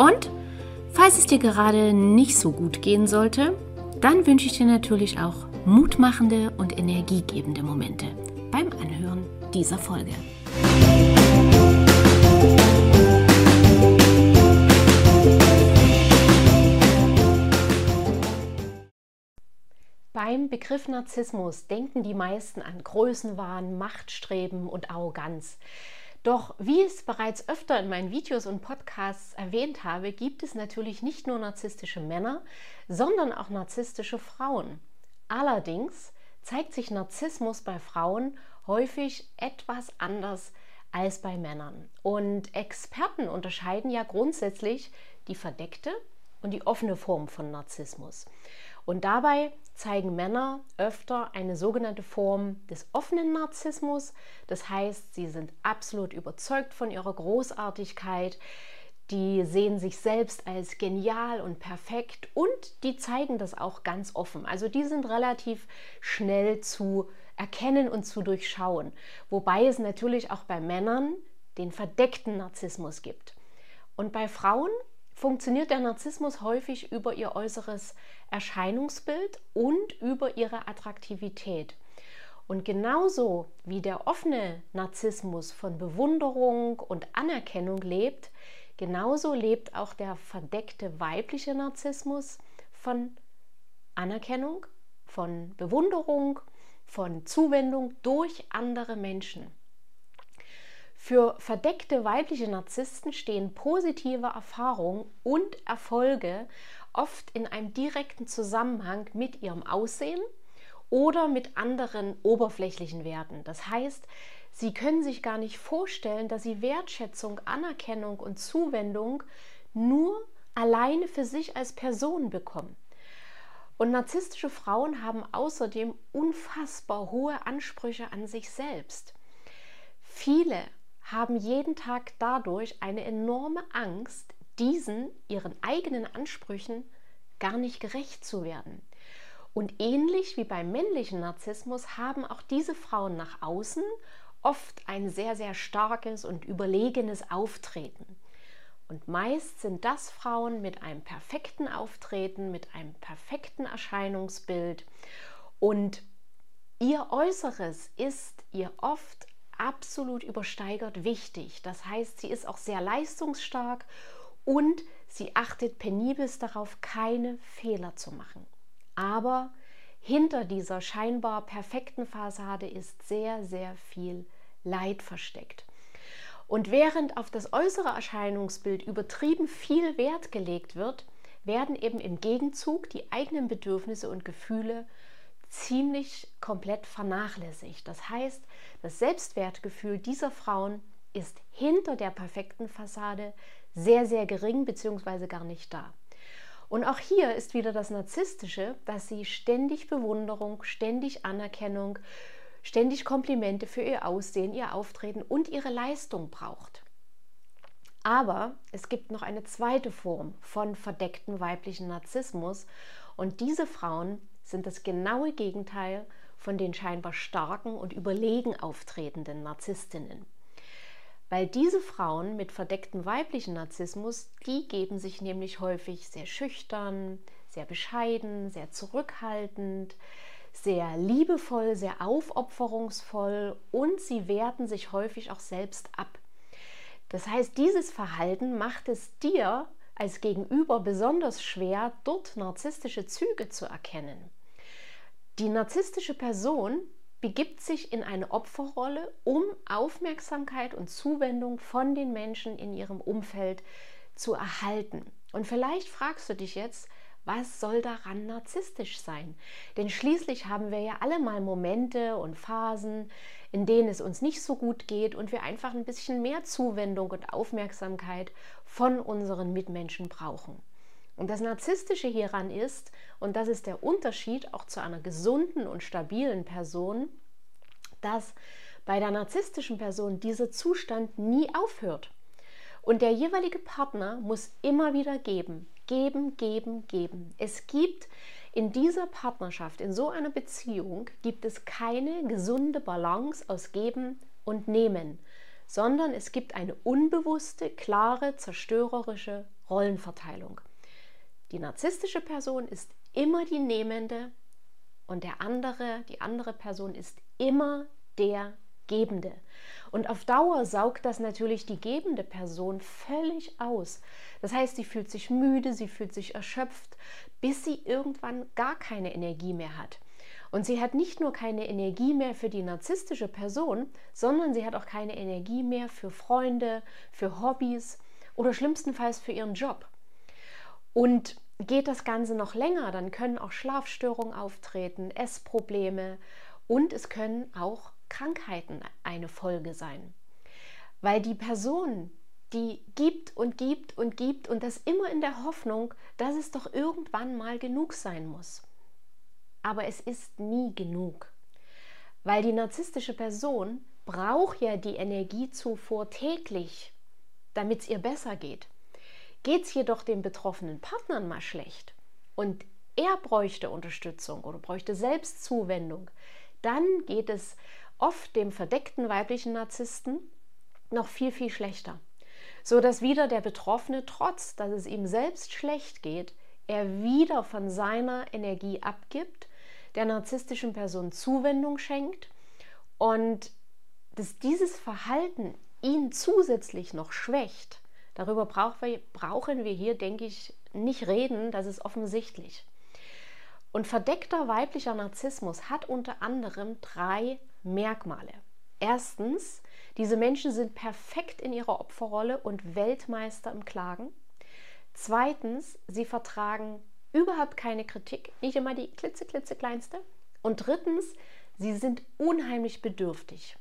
und falls es dir gerade nicht so gut gehen sollte, dann wünsche ich dir natürlich auch mutmachende und energiegebende Momente beim Anhören dieser Folge. Beim Begriff Narzissmus denken die meisten an Größenwahn, Machtstreben und Arroganz. Doch wie ich es bereits öfter in meinen Videos und Podcasts erwähnt habe, gibt es natürlich nicht nur narzisstische Männer, sondern auch narzisstische Frauen. Allerdings zeigt sich Narzissmus bei Frauen häufig etwas anders als bei Männern. Und Experten unterscheiden ja grundsätzlich die verdeckte und die offene Form von Narzissmus. Und dabei zeigen Männer öfter eine sogenannte Form des offenen Narzissmus. Das heißt, sie sind absolut überzeugt von ihrer Großartigkeit, die sehen sich selbst als genial und perfekt und die zeigen das auch ganz offen. Also die sind relativ schnell zu erkennen und zu durchschauen. Wobei es natürlich auch bei Männern den verdeckten Narzissmus gibt. Und bei Frauen funktioniert der Narzissmus häufig über ihr äußeres Erscheinungsbild und über ihre Attraktivität. Und genauso wie der offene Narzissmus von Bewunderung und Anerkennung lebt, genauso lebt auch der verdeckte weibliche Narzissmus von Anerkennung, von Bewunderung, von Zuwendung durch andere Menschen. Für verdeckte weibliche Narzissten stehen positive Erfahrungen und Erfolge oft in einem direkten Zusammenhang mit ihrem Aussehen oder mit anderen oberflächlichen Werten. Das heißt, sie können sich gar nicht vorstellen, dass sie Wertschätzung, Anerkennung und Zuwendung nur alleine für sich als Person bekommen. Und narzisstische Frauen haben außerdem unfassbar hohe Ansprüche an sich selbst. Viele haben jeden Tag dadurch eine enorme Angst, diesen ihren eigenen Ansprüchen gar nicht gerecht zu werden. Und ähnlich wie beim männlichen Narzissmus haben auch diese Frauen nach außen oft ein sehr, sehr starkes und überlegenes Auftreten. Und meist sind das Frauen mit einem perfekten Auftreten, mit einem perfekten Erscheinungsbild. Und ihr Äußeres ist ihr oft absolut übersteigert wichtig. Das heißt, sie ist auch sehr leistungsstark und sie achtet penibelst darauf, keine Fehler zu machen. Aber hinter dieser scheinbar perfekten Fassade ist sehr, sehr viel Leid versteckt. Und während auf das äußere Erscheinungsbild übertrieben viel Wert gelegt wird, werden eben im Gegenzug die eigenen Bedürfnisse und Gefühle ziemlich komplett vernachlässigt. Das heißt, das Selbstwertgefühl dieser Frauen ist hinter der perfekten Fassade sehr, sehr gering bzw. gar nicht da. Und auch hier ist wieder das Narzisstische, dass sie ständig Bewunderung, ständig Anerkennung, ständig Komplimente für ihr Aussehen, ihr Auftreten und ihre Leistung braucht. Aber es gibt noch eine zweite Form von verdeckten weiblichen Narzissmus und diese Frauen sind das genaue Gegenteil von den scheinbar starken und überlegen auftretenden Narzisstinnen. Weil diese Frauen mit verdecktem weiblichen Narzissmus, die geben sich nämlich häufig sehr schüchtern, sehr bescheiden, sehr zurückhaltend, sehr liebevoll, sehr aufopferungsvoll und sie werten sich häufig auch selbst ab. Das heißt, dieses Verhalten macht es dir als Gegenüber besonders schwer, dort narzisstische Züge zu erkennen. Die narzisstische Person begibt sich in eine Opferrolle, um Aufmerksamkeit und Zuwendung von den Menschen in ihrem Umfeld zu erhalten. Und vielleicht fragst du dich jetzt, Was soll daran narzisstisch sein? Denn schließlich haben wir ja alle mal Momente und Phasen, in denen es uns nicht so gut geht und wir einfach ein bisschen mehr Zuwendung und Aufmerksamkeit von unseren Mitmenschen brauchen. Und das Narzisstische hieran ist, und das ist der Unterschied auch zu einer gesunden und stabilen Person, dass bei der narzisstischen Person dieser Zustand nie aufhört. Und der jeweilige Partner muss immer wieder geben, geben, geben, geben. Es gibt in dieser Partnerschaft, in so einer Beziehung, gibt es keine gesunde Balance aus Geben und Nehmen, sondern es gibt eine unbewusste, klare, zerstörerische Rollenverteilung. Die narzisstische Person ist immer die Nehmende und der andere, die andere Person ist immer der Gebende. Und auf Dauer saugt das natürlich die gebende Person völlig aus. Das heißt, sie fühlt sich müde, sie fühlt sich erschöpft, bis sie irgendwann gar keine Energie mehr hat. Und sie hat nicht nur keine Energie mehr für die narzisstische Person, sondern sie hat auch keine Energie mehr für Freunde, für Hobbys oder schlimmstenfalls für ihren Job. Und geht das Ganze noch länger, dann können auch Schlafstörungen auftreten, Essprobleme und es können auch Krankheiten eine Folge sein. Weil die Person, die gibt und gibt und gibt und das immer in der Hoffnung, dass es doch irgendwann mal genug sein muss. Aber es ist nie genug. Weil die narzisstische Person braucht ja die Energiezufuhr täglich, damit es ihr besser geht. Geht es jedoch dem betroffenen Partnern mal schlecht und er bräuchte Unterstützung oder bräuchte Selbstzuwendung, dann geht es oft dem verdeckten weiblichen Narzissten noch viel, viel schlechter. So dass wieder der Betroffene, trotz dass es ihm selbst schlecht geht, er wieder von seiner Energie abgibt, der narzisstischen Person Zuwendung schenkt und dass dieses Verhalten ihn zusätzlich noch schwächt, darüber brauchen wir hier, denke ich, nicht reden, das ist offensichtlich. Und verdeckter weiblicher Narzissmus hat unter anderem drei Merkmale. Erstens, diese Menschen sind perfekt in ihrer Opferrolle und Weltmeister im Klagen. Zweitens, sie vertragen überhaupt keine Kritik, nicht immer die klitzeklitzekleinste. Und drittens, sie sind unheimlich bedürftig.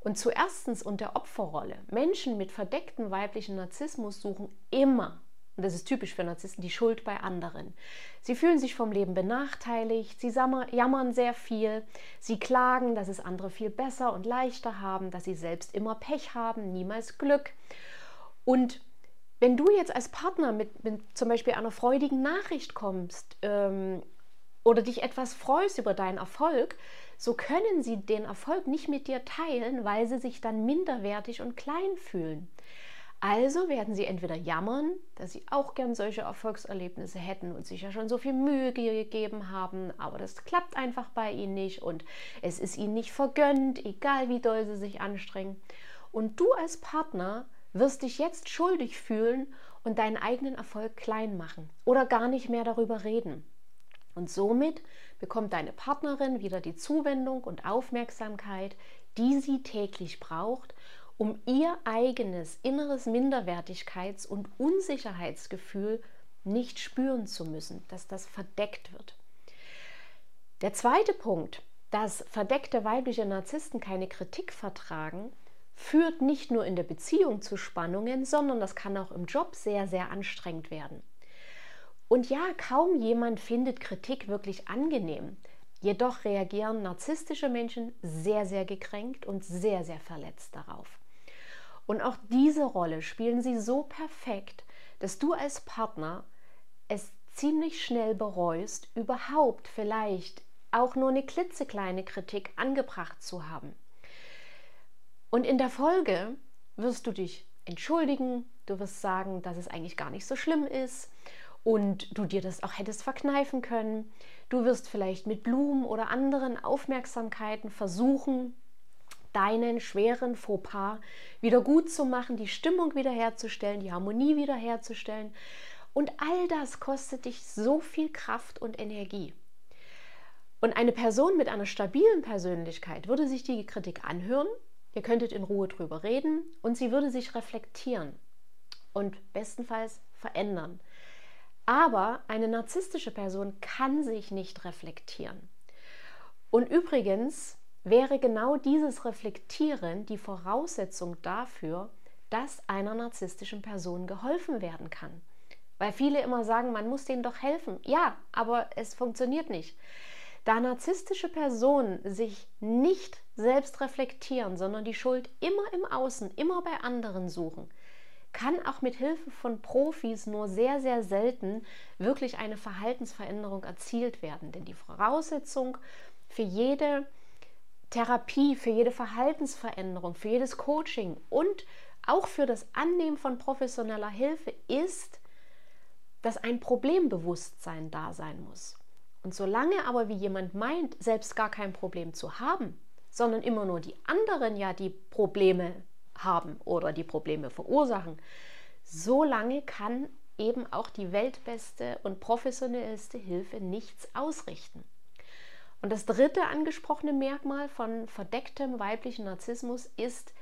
Und zuerstens und der Opferrolle. Menschen mit verdecktem weiblichen Narzissmus suchen immer und das ist typisch für Narzissten, die Schuld bei anderen. Sie fühlen sich vom Leben benachteiligt, sie jammern sehr viel, sie klagen, dass es andere viel besser und leichter haben, dass sie selbst immer Pech haben, niemals Glück. Und wenn du jetzt als Partner mit, mit zum Beispiel einer freudigen Nachricht kommst ähm, oder dich etwas freust über deinen Erfolg, so können sie den Erfolg nicht mit dir teilen, weil sie sich dann minderwertig und klein fühlen. Also werden sie entweder jammern, dass sie auch gern solche Erfolgserlebnisse hätten und sich ja schon so viel Mühe gegeben haben, aber das klappt einfach bei ihnen nicht und es ist ihnen nicht vergönnt, egal wie doll sie sich anstrengen. Und du als Partner wirst dich jetzt schuldig fühlen und deinen eigenen Erfolg klein machen oder gar nicht mehr darüber reden. Und somit bekommt deine Partnerin wieder die Zuwendung und Aufmerksamkeit, die sie täglich braucht, um ihr eigenes inneres Minderwertigkeits- und Unsicherheitsgefühl nicht spüren zu müssen, dass das verdeckt wird. Der zweite Punkt, dass verdeckte weibliche Narzissten keine Kritik vertragen, führt nicht nur in der Beziehung zu Spannungen, sondern das kann auch im Job sehr, sehr anstrengend werden. Und ja, kaum jemand findet Kritik wirklich angenehm. Jedoch reagieren narzisstische Menschen sehr, sehr gekränkt und sehr, sehr verletzt darauf. Und auch diese Rolle spielen sie so perfekt, dass du als Partner es ziemlich schnell bereust, überhaupt vielleicht auch nur eine klitzekleine Kritik angebracht zu haben. Und in der Folge wirst du dich entschuldigen, du wirst sagen, dass es eigentlich gar nicht so schlimm ist und du dir das auch hättest verkneifen können. Du wirst vielleicht mit Blumen oder anderen Aufmerksamkeiten versuchen, deinen schweren Fauxpas wieder gut zu machen, die Stimmung wiederherzustellen, die Harmonie wiederherzustellen. Und all das kostet dich so viel Kraft und Energie. Und eine Person mit einer stabilen Persönlichkeit würde sich die Kritik anhören, ihr könntet in Ruhe drüber reden und sie würde sich reflektieren und bestenfalls verändern. Aber eine narzisstische Person kann sich nicht reflektieren. Und übrigens wäre genau dieses Reflektieren die Voraussetzung dafür, dass einer narzisstischen Person geholfen werden kann. Weil viele immer sagen, man muss denen doch helfen. Ja, aber es funktioniert nicht. Da narzisstische Personen sich nicht selbst reflektieren, sondern die Schuld immer im Außen, immer bei anderen suchen, kann auch mit Hilfe von Profis nur sehr, sehr selten wirklich eine Verhaltensveränderung erzielt werden. Denn die Voraussetzung für jede Therapie, für jede Verhaltensveränderung, für jedes Coaching und auch für das Annehmen von professioneller Hilfe ist, dass ein Problembewusstsein da sein muss. Und solange aber wie jemand meint, selbst gar kein Problem zu haben, sondern immer nur die anderen ja die Probleme haben oder die Probleme verursachen, solange kann eben auch die weltbeste und professionellste Hilfe nichts ausrichten. Und das dritte angesprochene Merkmal von verdecktem weiblichen Narzissmus ist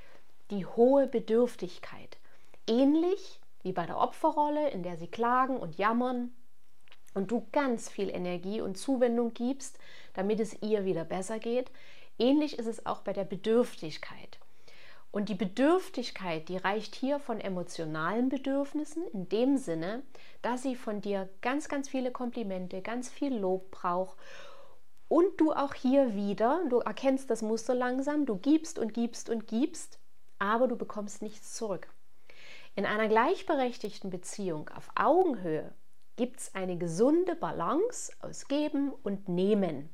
die hohe Bedürftigkeit. Ähnlich wie bei der Opferrolle, in der sie klagen und jammern und du ganz viel Energie und Zuwendung gibst, damit es ihr wieder besser geht, ähnlich ist es auch bei der Bedürftigkeit. Und die Bedürftigkeit, die reicht hier von emotionalen Bedürfnissen in dem Sinne, dass sie von dir ganz, ganz viele Komplimente, ganz viel Lob braucht und du auch hier wieder, du erkennst das Muster langsam, du gibst und gibst und gibst, aber du bekommst nichts zurück. In einer gleichberechtigten Beziehung auf Augenhöhe gibt es eine gesunde Balance aus Geben und Nehmen.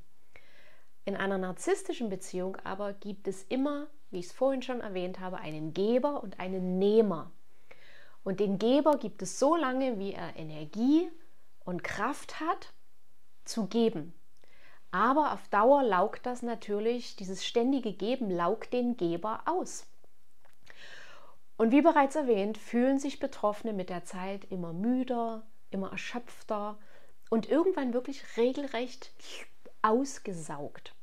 In einer narzisstischen Beziehung aber gibt es immer, wie ich es vorhin schon erwähnt habe, einen Geber und einen Nehmer. Und den Geber gibt es so lange, wie er Energie und Kraft hat, zu geben. Aber auf Dauer laugt das natürlich, dieses ständige Geben laugt den Geber aus. Und wie bereits erwähnt, fühlen sich Betroffene mit der Zeit immer müder, immer erschöpfter und irgendwann wirklich regelrecht ausgesaugt.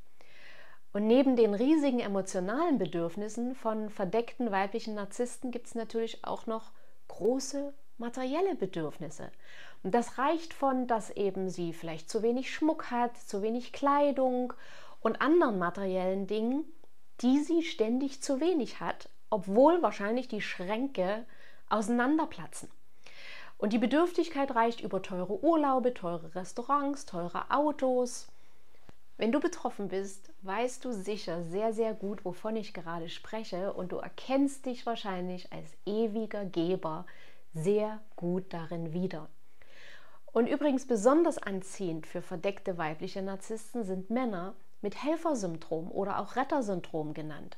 Und neben den riesigen emotionalen Bedürfnissen von verdeckten weiblichen Narzissten gibt es natürlich auch noch große materielle Bedürfnisse. Und das reicht von, dass eben sie vielleicht zu wenig Schmuck hat, zu wenig Kleidung und anderen materiellen Dingen, die sie ständig zu wenig hat, obwohl wahrscheinlich die Schränke auseinanderplatzen. Und die Bedürftigkeit reicht über teure Urlaube, teure Restaurants, teure Autos. Wenn du betroffen bist, weißt du sicher sehr, sehr gut, wovon ich gerade spreche und du erkennst dich wahrscheinlich als ewiger Geber sehr gut darin wieder. Und übrigens besonders anziehend für verdeckte weibliche Narzissten sind Männer mit Helfersyndrom oder auch Rettersyndrom genannt.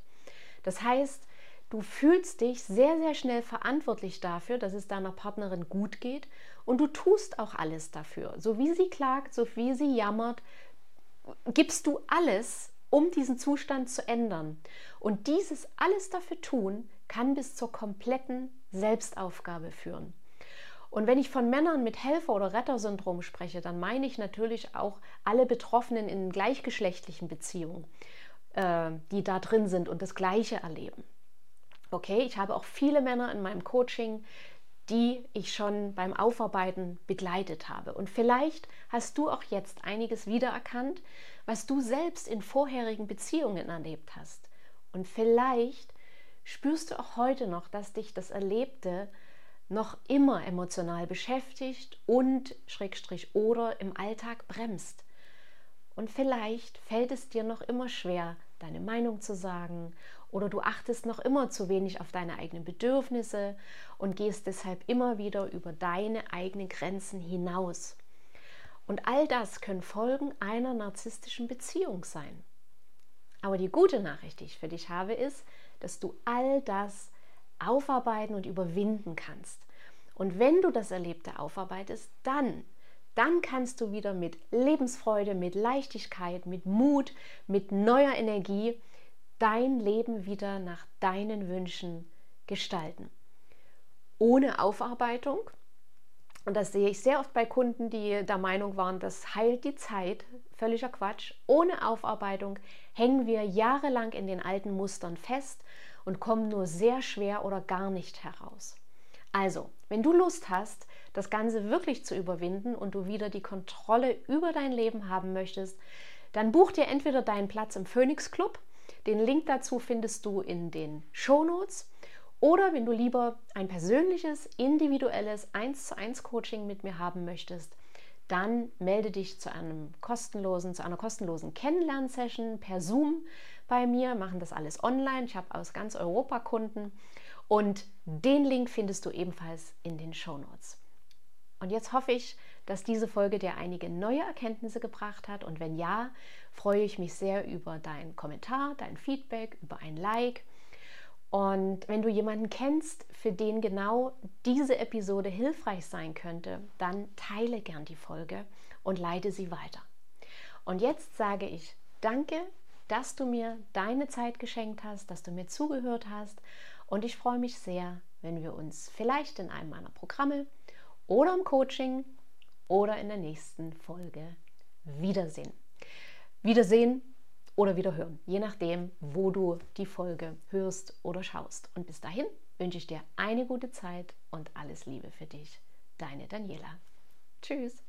Das heißt, du fühlst dich sehr, sehr schnell verantwortlich dafür, dass es deiner Partnerin gut geht und du tust auch alles dafür. So wie sie klagt, so wie sie jammert, gibst du alles, um diesen Zustand zu ändern. Und dieses alles dafür tun, kann bis zur kompletten Selbstaufgabe führen. Und wenn ich von Männern mit Helfer- oder Rettersyndrom spreche, dann meine ich natürlich auch alle Betroffenen in gleichgeschlechtlichen Beziehungen, äh, die da drin sind und das Gleiche erleben. Okay, ich habe auch viele Männer in meinem Coaching, die ich schon beim Aufarbeiten begleitet habe. Und vielleicht hast du auch jetzt einiges wiedererkannt, was du selbst in vorherigen Beziehungen erlebt hast. Und vielleicht spürst du auch heute noch, dass dich das Erlebte noch immer emotional beschäftigt und Schrägstrich oder im Alltag bremst. Und vielleicht fällt es dir noch immer schwer, deine Meinung zu sagen oder du achtest noch immer zu wenig auf deine eigenen Bedürfnisse und gehst deshalb immer wieder über deine eigenen Grenzen hinaus. Und all das können Folgen einer narzisstischen Beziehung sein. Aber die gute Nachricht, die ich für dich habe, ist, dass du all das aufarbeiten und überwinden kannst. Und wenn du das Erlebte aufarbeitest, dann, dann kannst du wieder mit Lebensfreude, mit Leichtigkeit, mit Mut, mit neuer Energie dein Leben wieder nach deinen Wünschen gestalten. Ohne Aufarbeitung, und das sehe ich sehr oft bei Kunden, die der Meinung waren, das heilt die Zeit, völliger Quatsch. Ohne Aufarbeitung hängen wir jahrelang in den alten Mustern fest und kommen nur sehr schwer oder gar nicht heraus. Also, wenn du Lust hast, das Ganze wirklich zu überwinden und du wieder die Kontrolle über dein Leben haben möchtest, dann buch dir entweder deinen Platz im Phoenix Club. Den Link dazu findest du in den Show Notes. Oder wenn du lieber ein persönliches, individuelles 1 zu 1 Coaching mit mir haben möchtest, dann melde dich zu einem kostenlosen, zu einer kostenlosen Kennenlernsession per Zoom bei mir. Wir machen das alles online. Ich habe aus ganz Europa Kunden und den Link findest du ebenfalls in den Show Notes. Und jetzt hoffe ich, dass diese Folge dir einige neue Erkenntnisse gebracht hat. Und wenn ja, freue ich mich sehr über deinen Kommentar, dein Feedback, über ein Like. Und wenn du jemanden kennst, für den genau diese Episode hilfreich sein könnte, dann teile gern die Folge und leite sie weiter. Und jetzt sage ich danke, dass du mir deine Zeit geschenkt hast, dass du mir zugehört hast. Und ich freue mich sehr, wenn wir uns vielleicht in einem meiner Programme oder im Coaching oder in der nächsten Folge wiedersehen. Wiedersehen oder wieder hören, je nachdem, wo du die Folge hörst oder schaust. Und bis dahin wünsche ich dir eine gute Zeit und alles Liebe für dich. Deine Daniela. Tschüss.